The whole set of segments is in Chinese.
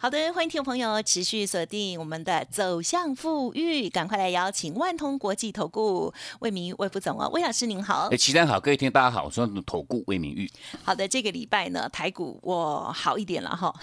好的，欢迎听众朋友持续锁定我们的走向富裕，赶快来邀请万通国际投顾魏明玉魏副总哦，魏老师您好。哎，齐丹好，各位听大家好，我是投顾魏明玉。好的，这个礼拜呢，台股我好一点了哈。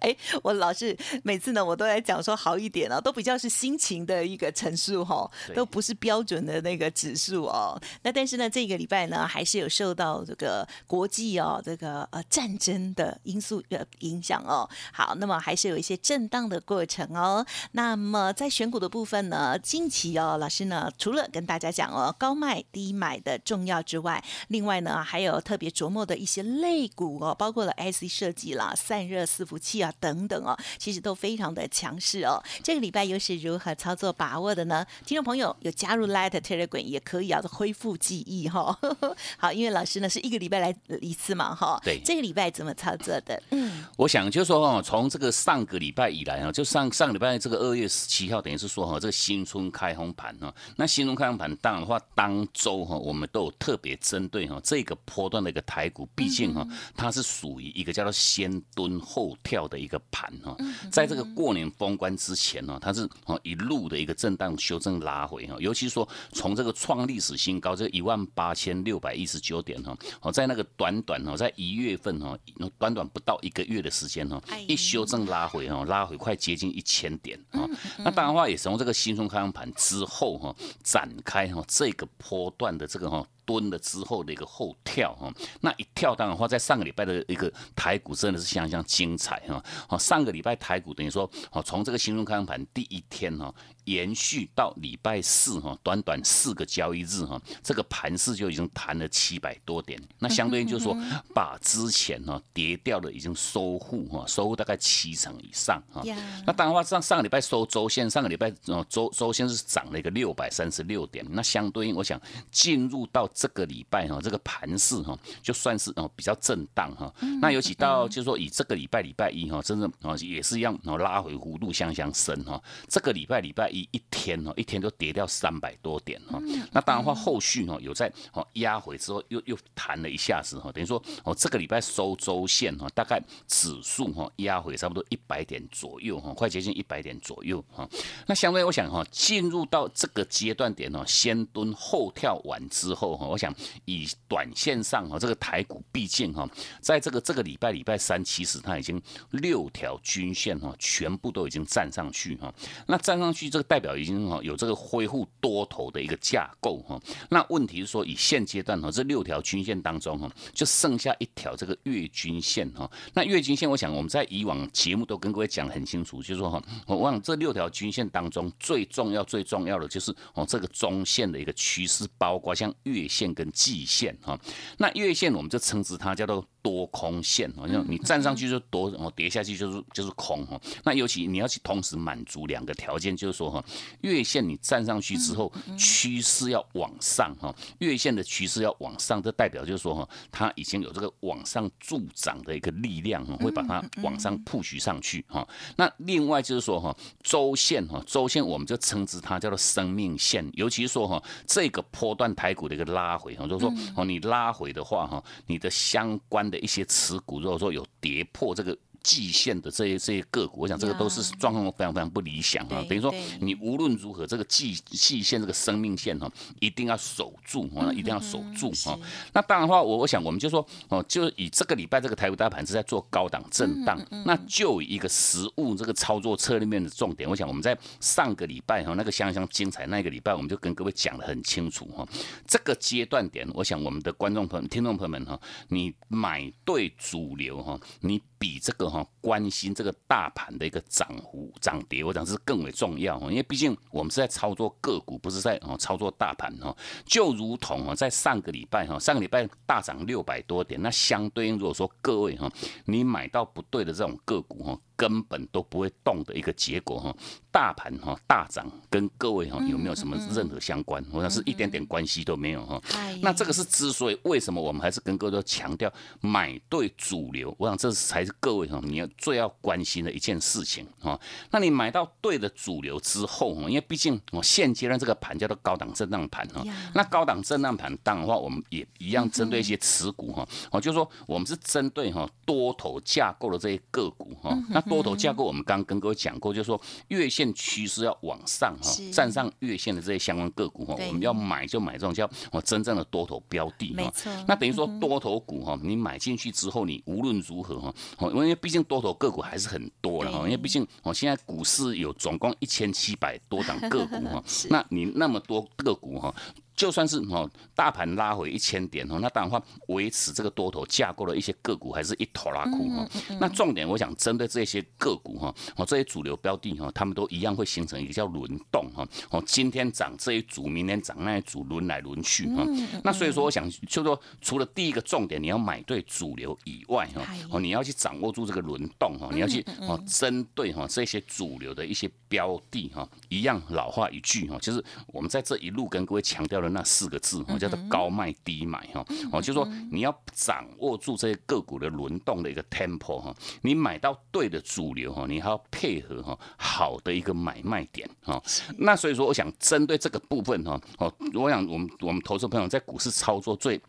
哎，我老是每次呢，我都在讲说好一点哦，都比较是心情的一个陈述哈，都不是标准的那个指数哦。那但是呢，这个礼拜呢，还是有受到这个国际哦，这个呃战争的因素的影响哦。好。那么还是有一些震荡的过程哦。那么在选股的部分呢，近期哦，老师呢除了跟大家讲哦高卖低买的重要之外，另外呢还有特别琢磨的一些类股哦，包括了 IC 设计啦、散热伺服器啊等等哦，其实都非常的强势哦。这个礼拜又是如何操作把握的呢？听众朋友有加入 Light Telegram 也可以啊，恢复记忆哈。好，因为老师呢是一个礼拜来一次嘛哈。对，这个礼拜怎么操作的？嗯，我想就是说哦，从这个上个礼拜以来啊，就上上个礼拜这个二月十七号，等于是说哈，这个新春开红盘哈，那新春开红盘当然的话，当周哈，我们都有特别针对哈这个波段的一个台股，毕竟哈，它是属于一个叫做先蹲后跳的一个盘哈，在这个过年封关之前呢，它是哦一路的一个震荡修正拉回哈，尤其说从这个创历史新高这一万八千六百一十九点哈，哦在那个短短哦，在一月份哈，短短不到一个月的时间哈，一修正拉。拉回哈，拉回快接近一千点啊！那当然话也从这个新春开盘之后哈，展开哈这个波段的这个哈。蹲了之后的一个后跳哈，那一跳当然话，在上个礼拜的一个台股真的是相当精彩哈。好，上个礼拜台股等于说，好从这个新中开盘第一天哈，延续到礼拜四哈，短短四个交易日哈，这个盘势就已经弹了七百多点。那相对于就是说，把之前哈跌掉的已经收复哈，收复大概七成以上哈。那当然话上上个礼拜收周线，上个礼拜周周线是涨了一个六百三十六点。那相对应，我想进入到这个礼拜哈，这个盘势哈，就算是哦比较震荡哈。那尤其到就是说以这个礼拜礼拜一哈，真正哦也是一样哦拉回弧度相当深哈。这个礼拜礼拜一一天哦，一天都跌掉三百多点哈。那当然话后续哦有在哦压回之后又又弹了一下子哈，等于说哦这个礼拜收周线哈，大概指数哈压回差不多一百点左右哈，快接近一百点左右哈。那相对我想哈，进入到这个阶段点哦，先蹲后跳完之后哈。我想以短线上哈，这个台股毕竟哈，在这个这个礼拜礼拜三，其实它已经六条均线哈，全部都已经站上去哈。那站上去，这个代表已经哈有这个恢复多头的一个架构哈。那问题是说，以现阶段哈，这六条均线当中哈，就剩下一条这个月均线哈。那月均线，我想我们在以往节目都跟各位讲很清楚，就是说哈，我想这六条均线当中最重要最重要的就是哦这个中线的一个趋势，包括像月线。线跟季线哈，那月线我们就称之它叫做。多空线，好像你站上去就多，哦跌下去就是就是空哈。那尤其你要去同时满足两个条件，就是说哈，月线你站上去之后，趋势要往上哈，月线的趋势要往上，这代表就是说哈，它已经有这个往上助长的一个力量哈，会把它往上 push 上去哈。那另外就是说哈，周线哈，周线我们就称之它叫做生命线，尤其是说哈，这个波段台股的一个拉回哈，就是说哦，你拉回的话哈，你的相关的一些持股，如果说有跌破这个。季线的这些这些个股，我想这个都是状况非常非常不理想啊。等于说，你无论如何，这个季季线这个生命线哈，一定要守住啊，一定要守住哈。那当然的话，我我想我们就说哦，就是以这个礼拜这个台股大盘是在做高档震荡，那就一个实物这个操作策略面的重点，我想我们在上个礼拜哈那个相当精彩那个礼拜，我们就跟各位讲的很清楚哈。这个阶段点，我想我们的观众朋友、听众朋友们哈，你买对主流哈，你比这个。哈，关心这个大盘的一个涨幅、涨跌，我讲是更为重要因为毕竟我们是在操作个股，不是在哦操作大盘哈。就如同啊，在上个礼拜哈，上个礼拜大涨六百多点，那相对应如果说各位哈，你买到不对的这种个股哈。根本都不会动的一个结果哈。大盘哈大涨跟各位哈有没有什么任何相关？我想是一点点关系都没有哈。那这个是之所以为什么我们还是跟各位都强调买对主流，我想这才是各位哈你要最要关心的一件事情哈。那你买到对的主流之后哈，因为毕竟我现阶段这个盘叫做高档震荡盘哈。那高档震荡盘当然话，我们也一样针对一些持股哈。哦，就是说我们是针对哈多头架构的这些个股哈。那多头架构我们刚跟各位讲过，就是说月线。线趋势要往上哈，站上月线的这些相关个股哈，我们要买就买这种叫哦真正的多头标的哈。那等于说多头股哈，你买进去之后，你无论如何哈，因为毕竟多头个股还是很多了哈，因为毕竟哦现在股市有总共一千七百多档个股哈，那你那么多个股哈。就算是哦，大盘拉回一千点哦，那当然话维持这个多头架构的一些个股还是一头拉苦哈。那重点我想针对这些个股哈，哦这些主流标的哈，他们都一样会形成一个叫轮动哈。哦今天涨这一组，明天涨那一组，轮来轮去哈。那所以说我想就说，除了第一个重点你要买对主流以外哈，哦你要去掌握住这个轮动哈，你要去哦针对哈这些主流的一些标的哈，一样老话一句哈，就是我们在这一路跟各位强调的。那四个字哈，叫做高卖低买哈，哦，就是说你要掌握住这些个股的轮动的一个 tempo 哈，你买到对的主流哈，你还要配合哈好的一个买卖点哈。那所以说，我想针对这个部分哈，哦，我想我们我们投资朋友在股市操作最。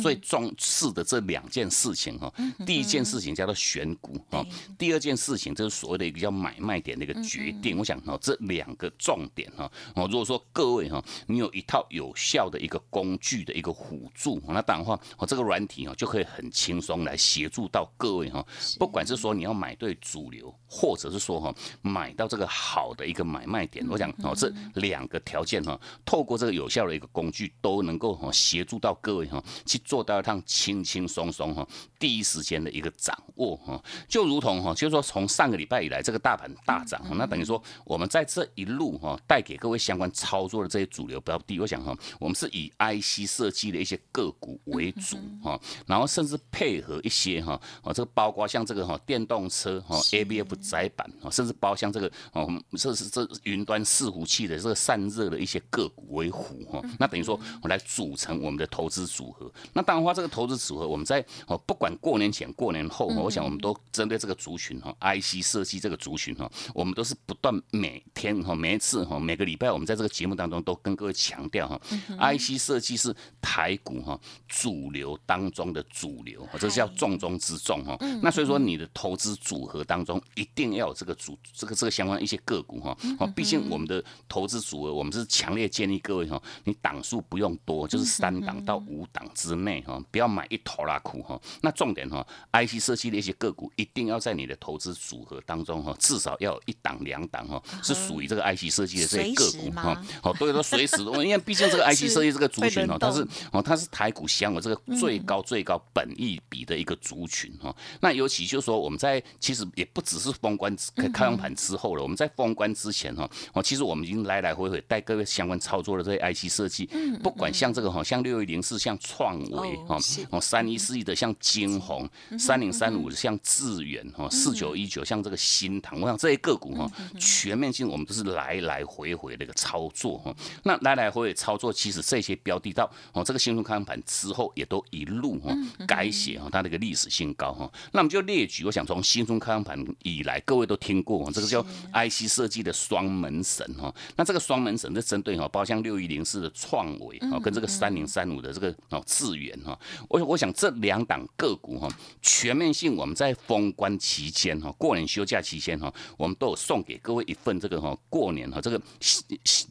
最重视的这两件事情哈，第一件事情叫做选股哈，第二件事情就是所谓的一个叫买卖点的一个决定。我想哈，这两个重点哈，哦，如果说各位哈，你有一套有效的一个工具的一个辅助，那当然话，哦，这个软体哈就可以很轻松来协助到各位哈，不管是说你要买对主流，或者是说哈买到这个好的一个买卖点，我想哦，这两个条件哈，透过这个有效的一个工具，都能够哈协助到各位哈去。做到一趟轻轻松松哈，第一时间的一个掌握哈，就如同哈，就是说从上个礼拜以来这个大盘大涨，那等于说我们在这一路哈带给各位相关操作的这些主流标的，我想哈，我们是以 IC 设计的一些个股为主哈，然后甚至配合一些哈，哦这个包括像这个哈电动车哈 ABF 窄板啊，甚至包括像这个哦这是这云端伺服器的这个散热的一些个股为辅哈，那等于说我来组成我们的投资组合。那当然话，这个投资组合，我们在哦，不管过年前、过年后，我想我们都针对这个族群哈，IC 设计这个族群哈，我们都是不断每天哈，每一次哈，每个礼拜，我们在这个节目当中都跟各位强调哈，IC 设计是台股哈主流当中的主流，这是叫重中之重哈。那所以说，你的投资组合当中一定要有这个主这个这个相关一些个股哈。哦，毕竟我们的投资组合，我们是强烈建议各位哈，你档数不用多，就是三档到五档之。内哈，不要买一头拉苦哈。那重点哈，IC 设计的一些个股一定要在你的投资组合当中哈，至少要有一档两档哈，是属于这个 IC 设计的这些个股哈。好，对，都随时，因为毕竟这个 IC 设计这个族群哦，它是哦，它是台股香的这个最高最高本益比的一个族群哈。那尤其就是说，我们在其实也不只是封关开开盘之后了，我们在封关之前哈，哦，其实我们已经来来回回带各位相关操作的这些 IC 设计，不管像这个哈，像六一零四，像创。为哦哦三一四一的像金鸿，三零三五的像致远哈，四九一九像这个新塘，我想这些个股哈，全面性我们都是来来回回的一个操作哈。那来来回回操作，其实这些标的到哦这个新春开盘之后，也都一路哈改写哈它的一个历史新高哈。那我们就列举，我想从新春开盘以来，各位都听过这个叫 IC 设计的双门神哈。那这个双门神是针对哈，包括像六一零四的创维啊，跟这个三零三五的这个哦致远。哈，我我想这两档个股哈，全面性我们在封关期间哈，过年休假期间哈，我们都有送给各位一份这个哈，过年哈这个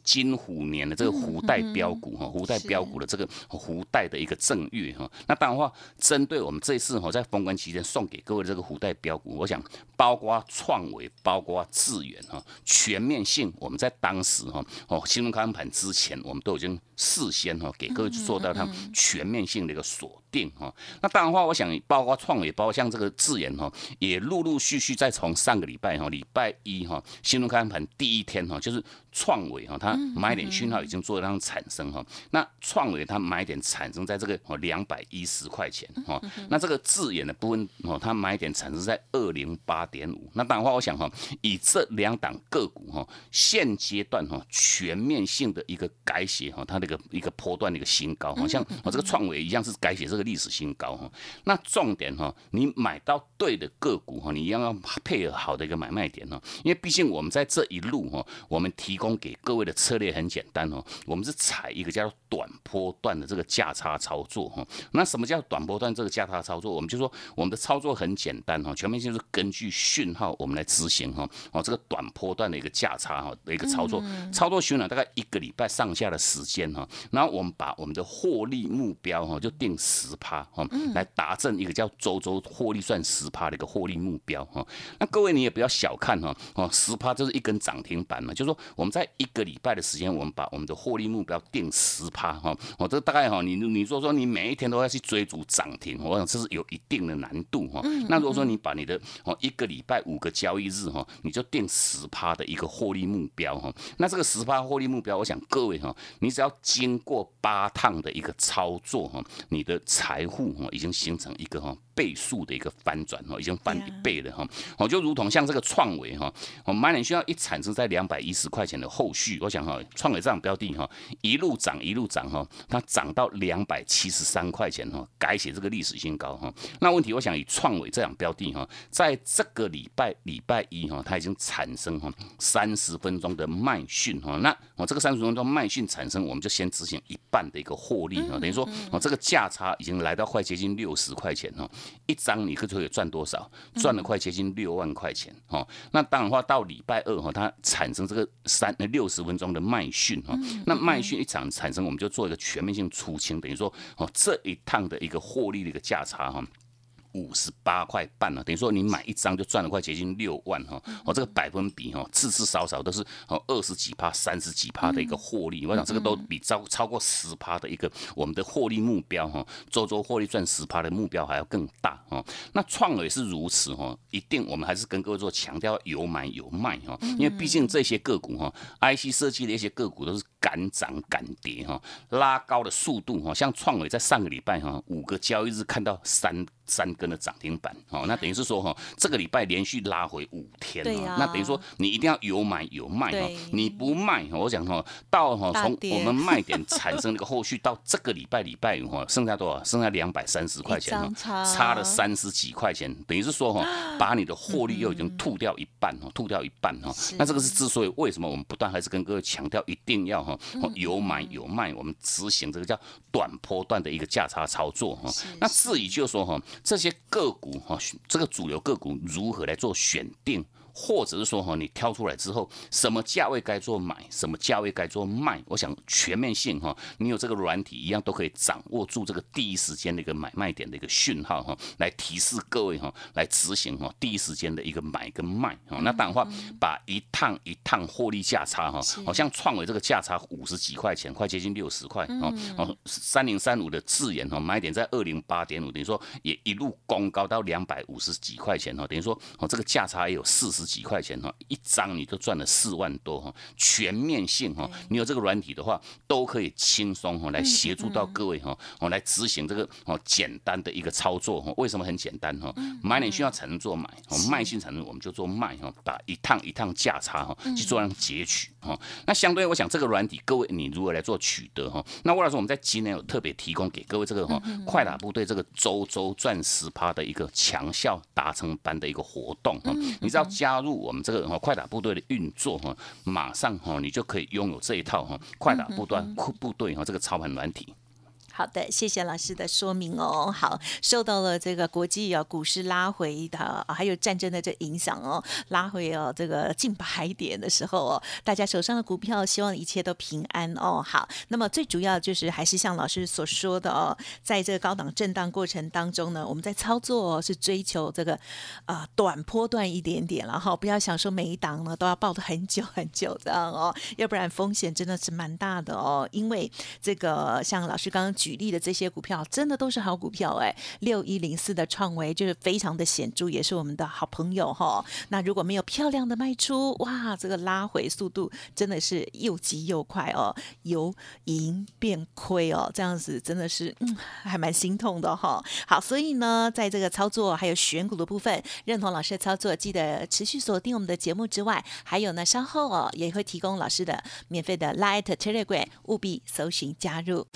金虎年的这个虎带标股哈，虎带标股的这个虎带的一个正月哈。那当然话，针对我们这次哈在封关期间送给各位这个虎带标股，我想包括创维，包括智远哈，全面性我们在当时哈哦新闻开盘之前，我们都已经事先哈给各位做到它全面性。的一个锁定哈，那当然话，我想包括创伟，包括像这个智研哈，也陆陆续续在从上个礼拜哈，礼拜一哈，新闻开盘第一天哈，就是创维哈，它买点讯号已经做这样产生哈。那创维它买点产生在这个哦两百一十块钱哈。那这个字眼的部分哦，它买点产生在二零八点五。那当然话，我想哈，以这两档个股哈，现阶段哈全面性的一个改写哈，它那个一个波段的一个新高，好像我这个创维一样是改写这个历史新高哈。那重点哈，你买到对的个股哈，你一样要配合好的一个买卖点哈，因为毕竟我们在这一路哈，我们提供给各位的策略很简单哦，我们是采一个叫做短波段的这个价差操作哈。那什么叫短波段这个价差操作？我们就说我们的操作很简单哈，全面性是根据讯号我们来执行哈。哦，这个短波段的一个价差哈的一个操作，操作循环大概一个礼拜上下的时间哈。然后我们把我们的获利目标哈就定十趴哈，来达成一个叫周周获利算十趴的一个获利目标哈。那各位你也不要小看哈哦，十趴就是一根涨停板嘛，就是说我们在一个礼拜的时间，我们把我们的获利目标定十趴哈。哦，这大概哈，你你说说你每一天都要去追逐涨停，我想这是有一定的难度哈。那如果说你把你的哦一个礼拜五个交易日哈，你就定十趴的一个获利目标哈。那这个十趴获利目标，我想各位哈，你只要经过八趟的一个操作哈，你的财富哈已经形成一个哈。倍数的一个翻转哦，已经翻一倍了哈，哦，就如同像这个创维哈，我买点需要一产生在两百一十块钱的后续，我想哈，创伟这样标的哈，一路涨一路涨哈，它涨到两百七十三块钱哈，改写这个历史新高哈。那问题我想以创伟这样标的哈，在这个礼拜礼拜一哈，它已经产生哈三十分钟的卖讯哈，那我这个三十分钟卖讯产生，我们就先执行一半的一个获利哈，等于说我这个价差已经来到快接近六十块钱哈。一张你可以赚多少？赚了快接近六万块钱哈。那当然话到礼拜二哈，它产生这个三六十分钟的卖讯哈。那卖讯一场产生，我们就做一个全面性出清，等于说哦这一趟的一个获利的一个价差哈。五十八块半了，等于说你买一张就赚了快接近六万哈，哦这个百分比哈，至至少少都是哦二十几趴、三十几趴的一个获利，我想这个都比超超过十趴的一个我们的获利目标哈，周周获利赚十趴的目标还要更大哈。那创也是如此哈，一定我们还是跟各位做强调有买有卖哈，因为毕竟这些个股哈，IC 设计的一些个股都是敢涨敢跌哈，拉高的速度哈，像创伟在上个礼拜哈五个交易日看到三。三根的涨停板，哦，那等于是说哈，这个礼拜连续拉回五天，哦，那等于说你一定要有买有卖哈，你不卖，我讲哈，到哈从我们卖点产生那个后续到这个礼拜礼拜五哈，剩下多少？剩下两百三十块钱哈，差。了三十几块钱，等于是说哈，把你的获利又已经吐掉一半哈，吐掉一半哈，那这个是之所以为什么我们不断还是跟各位强调一定要哈，有买有卖，我们执行这个叫短波段的一个价差操作哈，那至于就说哈。这些个股哈，这个主流个股如何来做选定？或者是说哈，你挑出来之后，什么价位该做买，什么价位该做卖？我想全面性哈，你有这个软体一样都可以掌握住这个第一时间的一个买卖点的一个讯号哈，来提示各位哈，来执行哈第一时间的一个买跟卖哈。那当然话，把一趟一趟获利价差哈，好像创维这个价差五十几块钱，快接近六十块哦哦，三零三五的智研哈，买点在二零八点五，等于说也一路攻高到两百五十几块钱哈，等于说哦这个价差也有四十。十几块钱哈，一张你都赚了四万多哈，全面性哈，你有这个软体的话，都可以轻松哈来协助到各位哈，我来执行这个哦简单的一个操作哈。为什么很简单哈？买点需要才能做买，卖性才能我们就做卖哈，把一趟一趟价差哈去做样截取哈。那相对我想这个软体，各位你如何来做取得哈？那魏老师我们在今年有特别提供给各位这个哈快打部队这个周周赚十趴的一个强效达成班的一个活动哈，你知道加。加入我们这个哈快打部队的运作哈，马上哈你就可以拥有这一套哈快打部队部队哈这个操盘软体。好的，谢谢老师的说明哦。好，受到了这个国际啊股市拉回的，还有战争的这影响哦，拉回哦这个近百点的时候哦，大家手上的股票希望一切都平安哦。好，那么最主要就是还是像老师所说的哦，在这个高档震荡过程当中呢，我们在操作是追求这个啊短波段一点点，然后不要想说每一档呢都要抱的很久很久这样哦，要不然风险真的是蛮大的哦。因为这个像老师刚刚举。举例的这些股票，真的都是好股票哎。六一零四的创维就是非常的显著，也是我们的好朋友哈。那如果没有漂亮的卖出，哇，这个拉回速度真的是又急又快哦，由盈变亏哦，这样子真的是嗯，还蛮心痛的哈。好，所以呢，在这个操作还有选股的部分，认同老师的操作，记得持续锁定我们的节目之外，还有呢，稍后哦也会提供老师的免费的 Light Telegram，务必搜寻加入。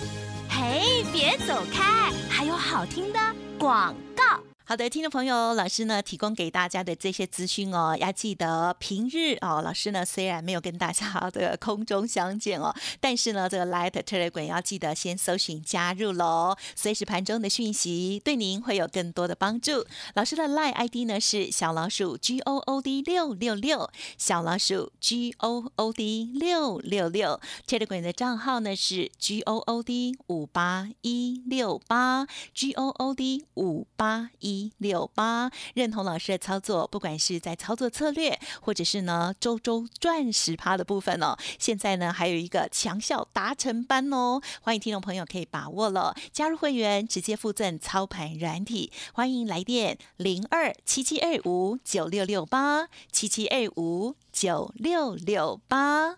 嘿，别走开，还有好听的广告。好的，听众朋友，老师呢提供给大家的这些资讯哦，要记得平日哦，老师呢虽然没有跟大家的空中相见哦，但是呢这个 Light Telegram 要记得先搜寻加入喽，随时盘中的讯息对您会有更多的帮助。老师的 Light ID 呢是小老鼠 G O O D 六六六，小老鼠 G O O D 六六六，Telegram 的账号呢是 G O O D 五八一六八，G O O D 五八一。一六八，认同老师的操作，不管是在操作策略，或者是呢周周赚十趴的部分哦。现在呢还有一个强效达成班哦，欢迎听众朋友可以把握了，加入会员直接附赠操盘软体，欢迎来电零二七七二五九六六八七七二五九六六八。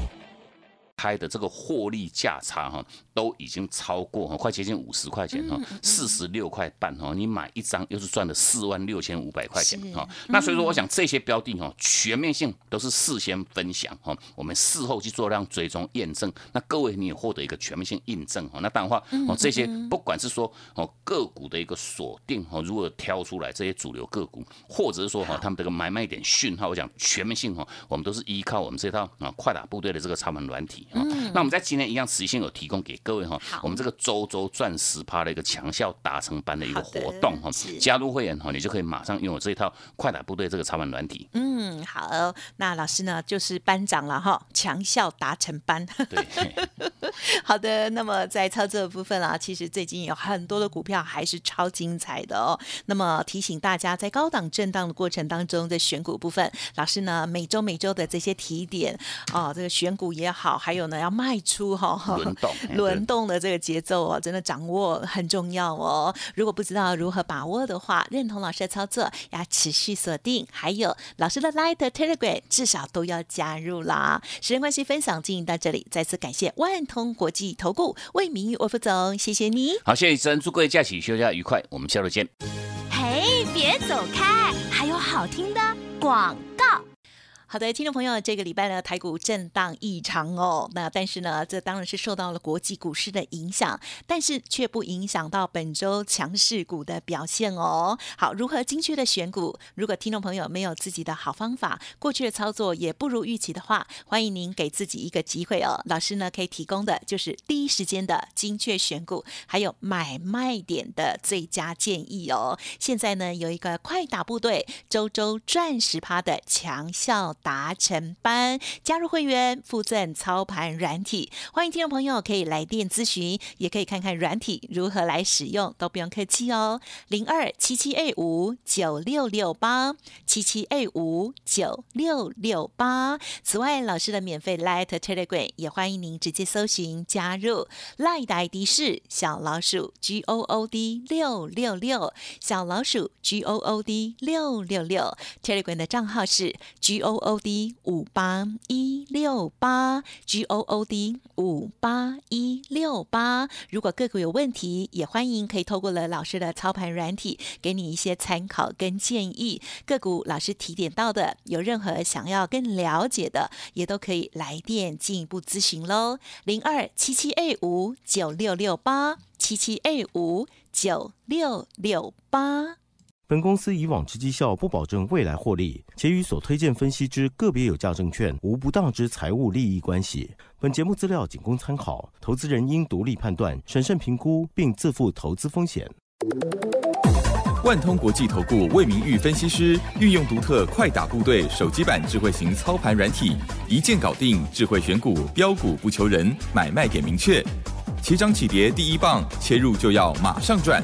开的这个获利价差哈，都已经超过哈，快接近五十块钱哈，四十六块半哈，你买一张又是赚了四万六千五百块钱哈。那所以说，我想这些标的哈，全面性都是事先分享哈，我们事后去做量追踪验证。那各位你也获得一个全面性印证哈。那当然话哦，这些不管是说哦个股的一个锁定哈，如果挑出来这些主流个股，或者是说哈他们这个买卖点讯号，我讲全面性哈，我们都是依靠我们这套啊快打部队的这个操盘软体。嗯，那我们在今天一样，持续性有提供给各位哈，我们这个周周赚十趴的一个强效达成班的一个活动哈，加入会员哈，你就可以马上拥有这一套快打部队这个操盘软体。嗯，好，那老师呢就是班长了哈，强效达成班。对，好的，那么在操作的部分啊，其实最近有很多的股票还是超精彩的哦。那么提醒大家，在高档震荡的过程当中，在选股部分，老师呢每周每周的这些提点啊，这个选股也好，还有。呢，要卖出哈，轮动 轮动的这个节奏哦，真的掌握很重要哦。如果不知道如何把握的话，认同老师的操作，要持续锁定。还有老师的 Light Telegram，至少都要加入啦。时间关系，分享进行到这里，再次感谢万通国际投顾魏明玉魏副总，谢谢你。好，谢谢主持人，祝各位假期休假愉快，我们下周见。嘿，别走开，还有好听的广告。好的，听众朋友，这个礼拜呢，台股震荡异常哦。那但是呢，这当然是受到了国际股市的影响，但是却不影响到本周强势股的表现哦。好，如何精确的选股？如果听众朋友没有自己的好方法，过去的操作也不如预期的话，欢迎您给自己一个机会哦。老师呢可以提供的就是第一时间的精确选股，还有买卖点的最佳建议哦。现在呢有一个快打部队，周周赚十趴的强效。达成班加入会员附赠操盘软体，欢迎听众朋友可以来电咨询，也可以看看软体如何来使用，都不用客气哦。零二七七 A 五九六六八七七 A 五九六六八。此外，老师的免费 Light Telegram 也欢迎您直接搜寻加入，Light 的 ID 是小老鼠 G O O D 六六六，小老鼠 G O O D 六六六，Telegram 的账号是 G O O。O D 五八一六八 G O O D 五八一六八，如果个股有问题，也欢迎可以透过了老师的操盘软体，给你一些参考跟建议。个股老师提点到的，有任何想要更了解的，也都可以来电进一步咨询喽。零二七七 A 五九六六八七七 A 五九六六八。本公司以往之绩效不保证未来获利，且与所推荐分析之个别有价证券无不当之财务利益关系。本节目资料仅供参考，投资人应独立判断、审慎评估，并自负投资风险。万通国际投顾魏明玉分析师运用独特快打部队手机版智慧型操盘软体，一键搞定智慧选股，标股不求人，买卖点明确。起涨起跌第一棒，切入就要马上赚。